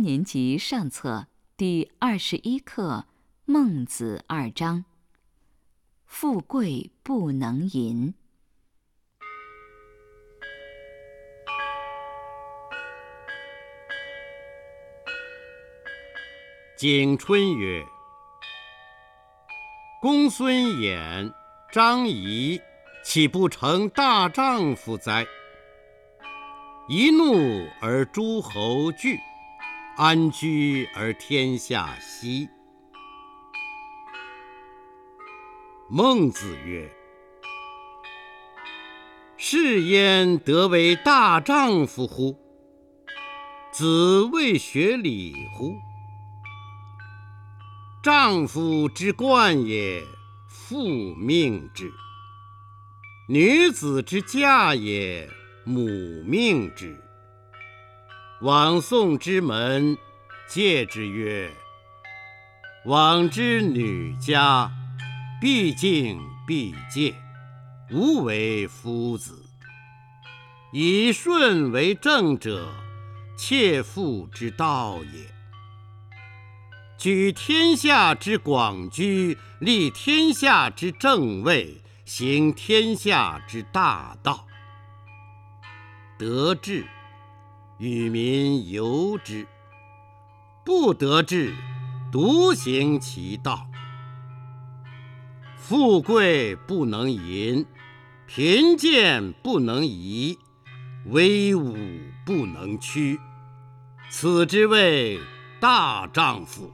年级上册第二十一课《孟子》二章。富贵不能淫。景春曰：“公孙衍、张仪，岂不成大丈夫哉？一怒而诸侯惧，安居而天下息。”孟子曰：“是焉得为大丈夫乎？子未学礼乎？”丈夫之冠也，父命之；女子之嫁也，母命之。往宋之门，戒之曰：“往之女家，必敬必戒，无为夫子。以顺为正者，切妇之道也。”举天下之广居，立天下之正位，行天下之大道。得志，与民由之；不得志，独行其道。富贵不能淫，贫贱不能移，威武不能屈。此之谓大丈夫。